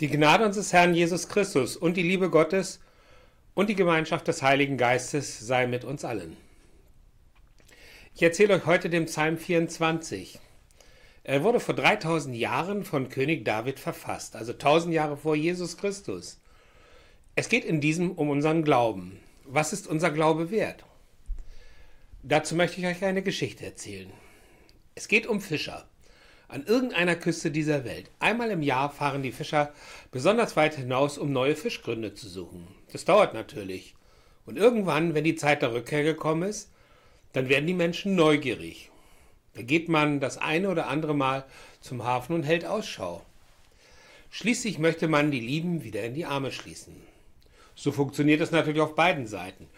Die Gnade unseres Herrn Jesus Christus und die Liebe Gottes und die Gemeinschaft des Heiligen Geistes sei mit uns allen. Ich erzähle euch heute den Psalm 24. Er wurde vor 3000 Jahren von König David verfasst, also 1000 Jahre vor Jesus Christus. Es geht in diesem um unseren Glauben. Was ist unser Glaube wert? Dazu möchte ich euch eine Geschichte erzählen. Es geht um Fischer. An irgendeiner Küste dieser Welt. Einmal im Jahr fahren die Fischer besonders weit hinaus, um neue Fischgründe zu suchen. Das dauert natürlich. Und irgendwann, wenn die Zeit der Rückkehr gekommen ist, dann werden die Menschen neugierig. Da geht man das eine oder andere Mal zum Hafen und hält Ausschau. Schließlich möchte man die Lieben wieder in die Arme schließen. So funktioniert es natürlich auf beiden Seiten.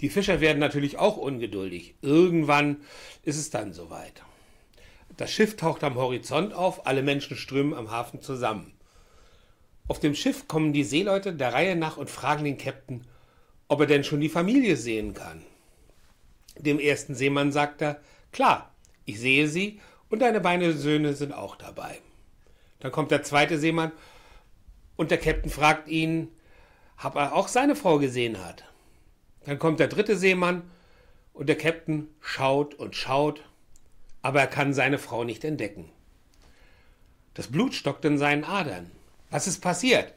Die Fischer werden natürlich auch ungeduldig. Irgendwann ist es dann soweit. Das Schiff taucht am Horizont auf, alle Menschen strömen am Hafen zusammen. Auf dem Schiff kommen die Seeleute der Reihe nach und fragen den Käpt'n, ob er denn schon die Familie sehen kann. Dem ersten Seemann sagt er, klar, ich sehe sie und deine beiden Söhne sind auch dabei. Dann kommt der zweite Seemann und der Käpt'n fragt ihn, ob er auch seine Frau gesehen hat. Dann kommt der dritte Seemann und der Käpt'n schaut und schaut, aber er kann seine Frau nicht entdecken. Das Blut stockt in seinen Adern. Was ist passiert?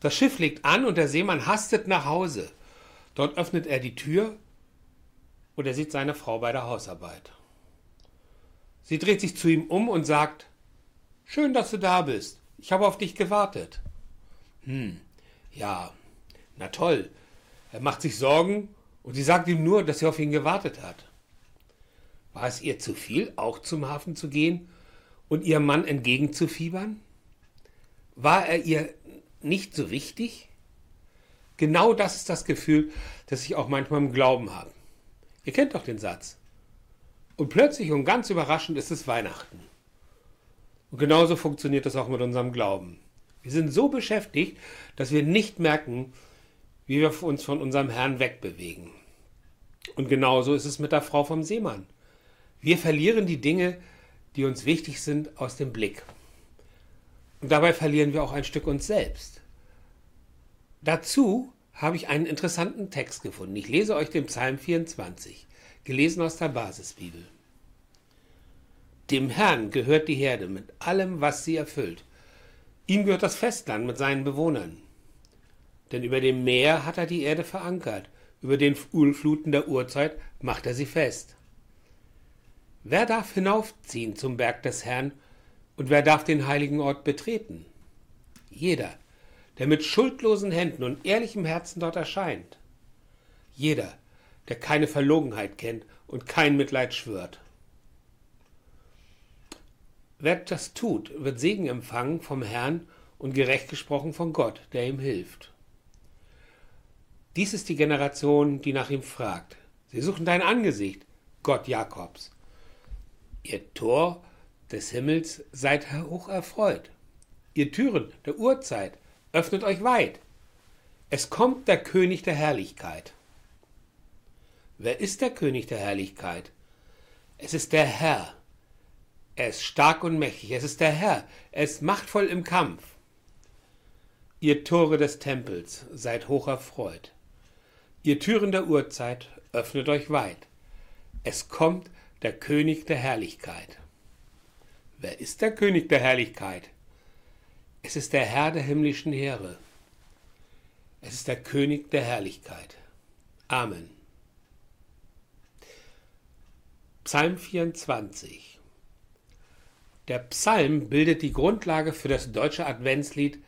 Das Schiff legt an und der Seemann hastet nach Hause. Dort öffnet er die Tür und er sieht seine Frau bei der Hausarbeit. Sie dreht sich zu ihm um und sagt, Schön, dass du da bist. Ich habe auf dich gewartet. Hm, ja, na toll. Er macht sich Sorgen und sie sagt ihm nur, dass sie auf ihn gewartet hat. War es ihr zu viel, auch zum Hafen zu gehen und ihrem Mann entgegenzufiebern? War er ihr nicht so wichtig? Genau das ist das Gefühl, das ich auch manchmal im Glauben habe. Ihr kennt doch den Satz. Und plötzlich und ganz überraschend ist es Weihnachten. Und genauso funktioniert das auch mit unserem Glauben. Wir sind so beschäftigt, dass wir nicht merken, wie wir uns von unserem Herrn wegbewegen. Und genauso ist es mit der Frau vom Seemann. Wir verlieren die Dinge, die uns wichtig sind, aus dem Blick. Und dabei verlieren wir auch ein Stück uns selbst. Dazu habe ich einen interessanten Text gefunden. Ich lese euch den Psalm 24, gelesen aus der Basisbibel. Dem Herrn gehört die Herde mit allem, was sie erfüllt. Ihm gehört das Festland mit seinen Bewohnern. Denn über dem Meer hat er die Erde verankert, über den Urfluten der Urzeit macht er sie fest. Wer darf hinaufziehen zum Berg des Herrn und wer darf den heiligen Ort betreten? Jeder, der mit schuldlosen Händen und ehrlichem Herzen dort erscheint. Jeder, der keine Verlogenheit kennt und kein Mitleid schwört. Wer das tut, wird Segen empfangen vom Herrn und gerecht gesprochen von Gott, der ihm hilft. Dies ist die Generation, die nach ihm fragt. Sie suchen dein Angesicht, Gott Jakobs. Ihr Tor des Himmels seid hoch erfreut. Ihr Türen der Urzeit öffnet euch weit. Es kommt der König der Herrlichkeit. Wer ist der König der Herrlichkeit? Es ist der Herr. Er ist stark und mächtig. Es ist der Herr. Er ist machtvoll im Kampf. Ihr Tore des Tempels seid hoch erfreut. Ihr Türen der Urzeit öffnet euch weit. Es kommt der König der Herrlichkeit. Wer ist der König der Herrlichkeit? Es ist der Herr der himmlischen Heere. Es ist der König der Herrlichkeit. Amen. Psalm 24 Der Psalm bildet die Grundlage für das deutsche Adventslied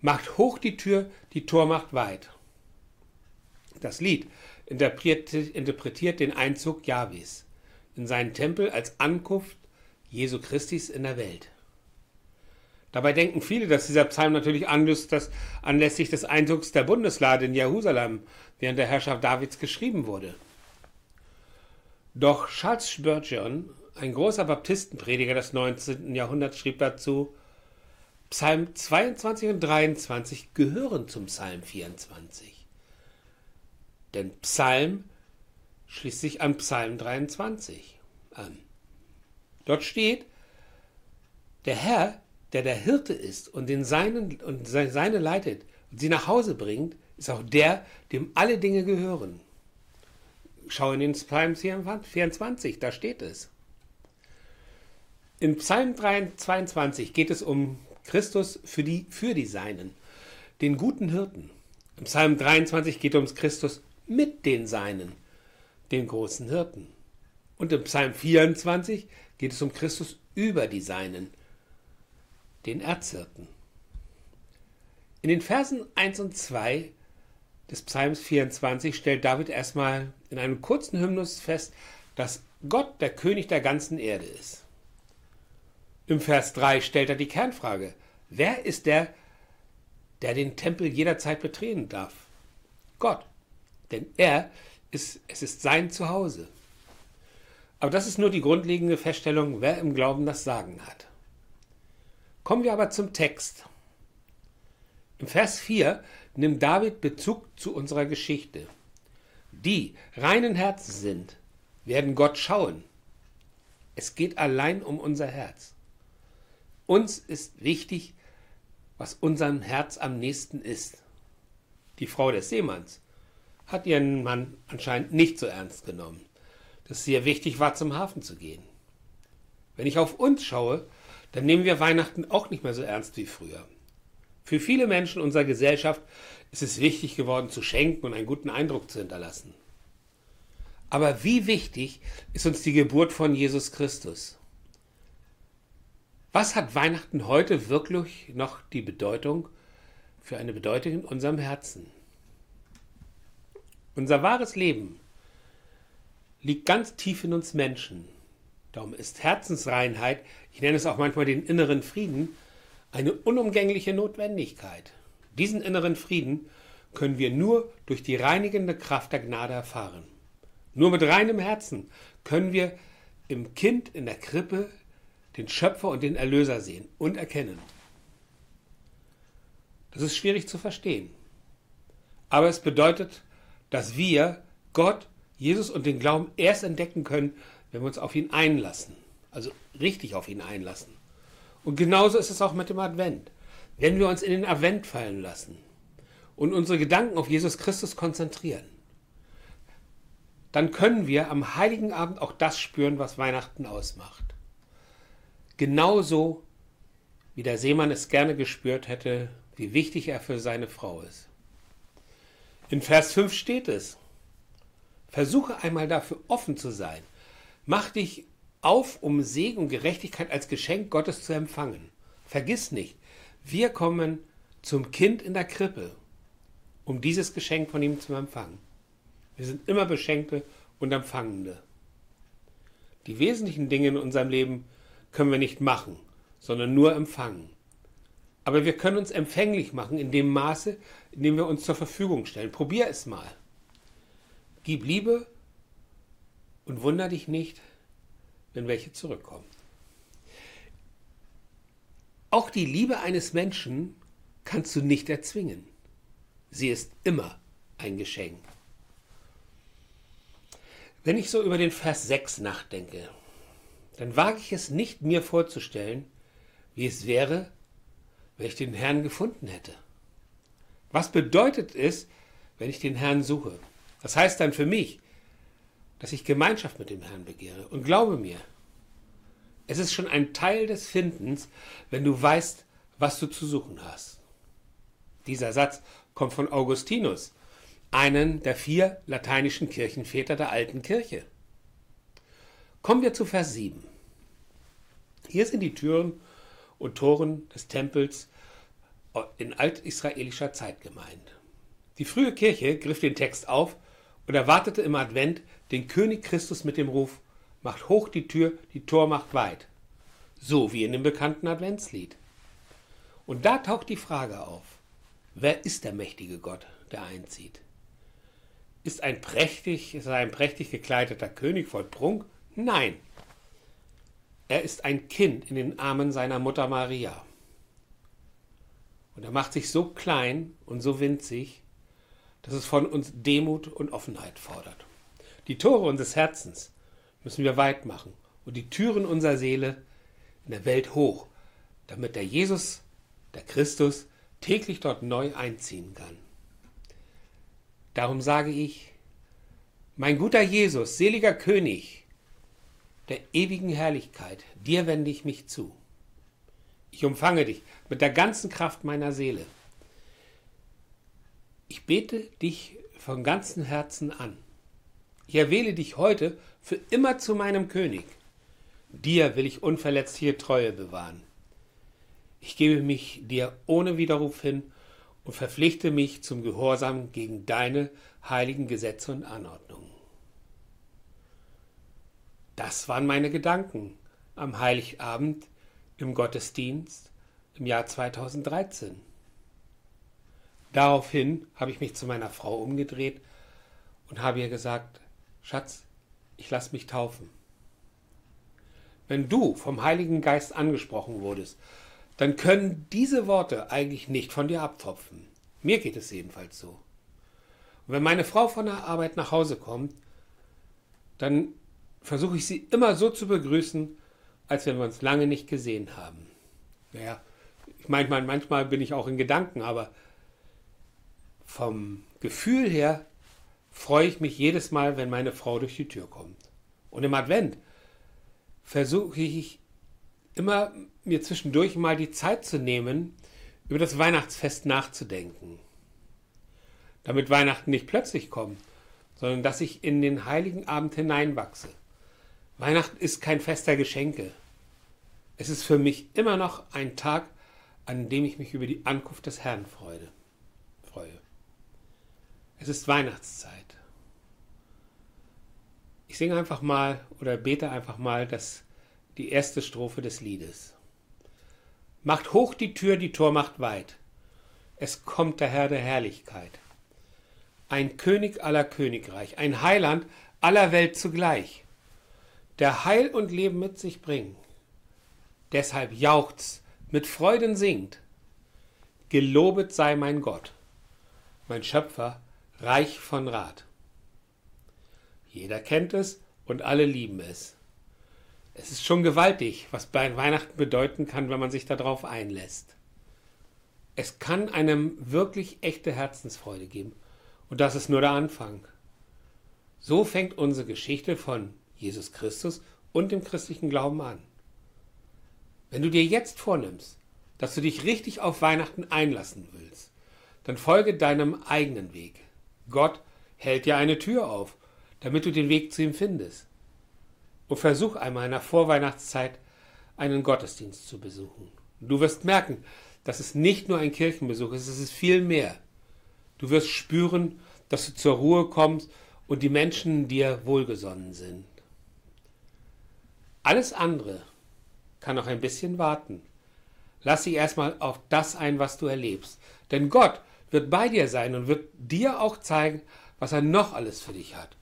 Macht hoch die Tür, die Tor macht weit. Das Lied interpretiert den Einzug Jahwes in seinen Tempel als Ankunft Jesu Christis in der Welt. Dabei denken viele, dass dieser Psalm natürlich anlässlich des Einzugs der Bundeslade in Jerusalem während der Herrschaft Davids geschrieben wurde. Doch Charles Spurgeon, ein großer Baptistenprediger des 19. Jahrhunderts, schrieb dazu, Psalm 22 und 23 gehören zum Psalm 24. Denn Psalm schließt sich an Psalm 23 an. Dort steht, der Herr der der Hirte ist und den seinen und seine leitet und sie nach Hause bringt, ist auch der, dem alle Dinge gehören. Schau in den Psalm 24, da steht es. In Psalm 22 geht es um Christus für die, für die Seinen, den guten Hirten. Im Psalm 23 geht es um Christus mit den Seinen, den großen Hirten. Und im Psalm 24 geht es um Christus über die Seinen, den Erzhirten. In den Versen 1 und 2 des Psalms 24 stellt David erstmal in einem kurzen Hymnus fest, dass Gott der König der ganzen Erde ist. Im Vers 3 stellt er die Kernfrage, wer ist der, der den Tempel jederzeit betreten darf? Gott, denn er ist, es ist sein Zuhause. Aber das ist nur die grundlegende Feststellung, wer im Glauben das Sagen hat. Kommen wir aber zum Text. Im Vers 4 nimmt David Bezug zu unserer Geschichte. Die reinen Herzens sind, werden Gott schauen. Es geht allein um unser Herz. Uns ist wichtig, was unserem Herz am nächsten ist. Die Frau des Seemanns hat ihren Mann anscheinend nicht so ernst genommen, dass es ihr wichtig war, zum Hafen zu gehen. Wenn ich auf uns schaue, dann nehmen wir Weihnachten auch nicht mehr so ernst wie früher. Für viele Menschen unserer Gesellschaft ist es wichtig geworden, zu schenken und einen guten Eindruck zu hinterlassen. Aber wie wichtig ist uns die Geburt von Jesus Christus? Was hat Weihnachten heute wirklich noch die Bedeutung für eine Bedeutung in unserem Herzen? Unser wahres Leben liegt ganz tief in uns Menschen. Darum ist Herzensreinheit, ich nenne es auch manchmal den inneren Frieden, eine unumgängliche Notwendigkeit. Diesen inneren Frieden können wir nur durch die reinigende Kraft der Gnade erfahren. Nur mit reinem Herzen können wir im Kind in der Krippe den Schöpfer und den Erlöser sehen und erkennen. Das ist schwierig zu verstehen. Aber es bedeutet, dass wir Gott, Jesus und den Glauben erst entdecken können, wenn wir uns auf ihn einlassen. Also richtig auf ihn einlassen. Und genauso ist es auch mit dem Advent. Wenn wir uns in den Advent fallen lassen und unsere Gedanken auf Jesus Christus konzentrieren, dann können wir am heiligen Abend auch das spüren, was Weihnachten ausmacht. Genauso wie der Seemann es gerne gespürt hätte, wie wichtig er für seine Frau ist. In Vers 5 steht es, versuche einmal dafür offen zu sein, mach dich auf, um Segen und Gerechtigkeit als Geschenk Gottes zu empfangen. Vergiss nicht, wir kommen zum Kind in der Krippe, um dieses Geschenk von ihm zu empfangen. Wir sind immer Beschenkte und Empfangende. Die wesentlichen Dinge in unserem Leben können wir nicht machen, sondern nur empfangen. Aber wir können uns empfänglich machen in dem Maße, in dem wir uns zur Verfügung stellen. Probier es mal. Gib Liebe und wunder dich nicht, wenn welche zurückkommen. Auch die Liebe eines Menschen kannst du nicht erzwingen. Sie ist immer ein Geschenk. Wenn ich so über den Vers 6 nachdenke, dann wage ich es nicht, mir vorzustellen, wie es wäre, wenn ich den Herrn gefunden hätte. Was bedeutet es, wenn ich den Herrn suche? Das heißt dann für mich, dass ich Gemeinschaft mit dem Herrn begehre. Und glaube mir, es ist schon ein Teil des Findens, wenn du weißt, was du zu suchen hast. Dieser Satz kommt von Augustinus, einen der vier lateinischen Kirchenväter der alten Kirche. Kommen wir zu Vers 7. Hier sind die Türen und Toren des Tempels in altisraelischer Zeit gemeint. Die frühe Kirche griff den Text auf und erwartete im Advent den König Christus mit dem Ruf, macht hoch die Tür, die Tor macht weit. So wie in dem bekannten Adventslied. Und da taucht die Frage auf, wer ist der mächtige Gott, der einzieht? Ist ein prächtig, ist er ein prächtig gekleideter König voll Prunk? Nein. Er ist ein Kind in den Armen seiner Mutter Maria. Und er macht sich so klein und so winzig, dass es von uns Demut und Offenheit fordert. Die Tore unseres Herzens müssen wir weit machen und die Türen unserer Seele in der Welt hoch, damit der Jesus, der Christus, täglich dort neu einziehen kann. Darum sage ich, mein guter Jesus, seliger König der ewigen Herrlichkeit, dir wende ich mich zu. Ich umfange dich mit der ganzen Kraft meiner Seele. Ich bete dich von ganzem Herzen an. Ich erwähle dich heute für immer zu meinem König. Dir will ich unverletzliche Treue bewahren. Ich gebe mich dir ohne Widerruf hin und verpflichte mich zum Gehorsam gegen deine heiligen Gesetze und Anordnungen. Das waren meine Gedanken am Heiligabend im Gottesdienst im Jahr 2013. Daraufhin habe ich mich zu meiner Frau umgedreht und habe ihr gesagt, Schatz, ich lasse mich taufen. Wenn du vom Heiligen Geist angesprochen wurdest, dann können diese Worte eigentlich nicht von dir abtropfen. Mir geht es jedenfalls so. Und wenn meine Frau von der Arbeit nach Hause kommt, dann versuche ich sie immer so zu begrüßen, als wenn wir uns lange nicht gesehen haben. Naja, ich meine, manchmal bin ich auch in Gedanken, aber vom Gefühl her freue ich mich jedes Mal, wenn meine Frau durch die Tür kommt. Und im Advent versuche ich immer mir zwischendurch mal die Zeit zu nehmen, über das Weihnachtsfest nachzudenken. Damit Weihnachten nicht plötzlich kommt, sondern dass ich in den heiligen Abend hineinwachse. Weihnachten ist kein Fest der Geschenke. Es ist für mich immer noch ein Tag, an dem ich mich über die Ankunft des Herrn freue. Es ist Weihnachtszeit. Ich singe einfach mal oder bete einfach mal das, die erste Strophe des Liedes. Macht hoch die Tür, die Tor macht weit. Es kommt der Herr der Herrlichkeit. Ein König aller Königreich, ein Heiland aller Welt zugleich, der Heil und Leben mit sich bringt. Deshalb jauchzt, mit Freuden singt. Gelobet sei mein Gott, mein Schöpfer, reich von Rat. Jeder kennt es und alle lieben es. Es ist schon gewaltig, was bei Weihnachten bedeuten kann, wenn man sich darauf einlässt. Es kann einem wirklich echte Herzensfreude geben. Und das ist nur der Anfang. So fängt unsere Geschichte von Jesus Christus und dem christlichen Glauben an. Wenn du dir jetzt vornimmst, dass du dich richtig auf Weihnachten einlassen willst, dann folge deinem eigenen Weg. Gott hält dir eine Tür auf, damit du den Weg zu ihm findest. Und versuch einmal in der Vorweihnachtszeit einen Gottesdienst zu besuchen. Du wirst merken, dass es nicht nur ein Kirchenbesuch ist, es ist viel mehr. Du wirst spüren, dass du zur Ruhe kommst und die Menschen dir wohlgesonnen sind. Alles andere kann noch ein bisschen warten. Lass dich erstmal auf das ein, was du erlebst. Denn Gott wird bei dir sein und wird dir auch zeigen, was er noch alles für dich hat.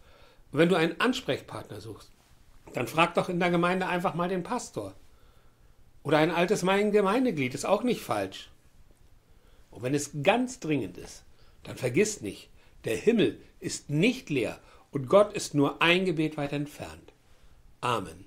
Und wenn du einen Ansprechpartner suchst, dann frag doch in der Gemeinde einfach mal den Pastor. Oder ein altes Gemeindeglied ist auch nicht falsch. Und wenn es ganz dringend ist, dann vergiss nicht, der Himmel ist nicht leer und Gott ist nur ein Gebet weit entfernt. Amen.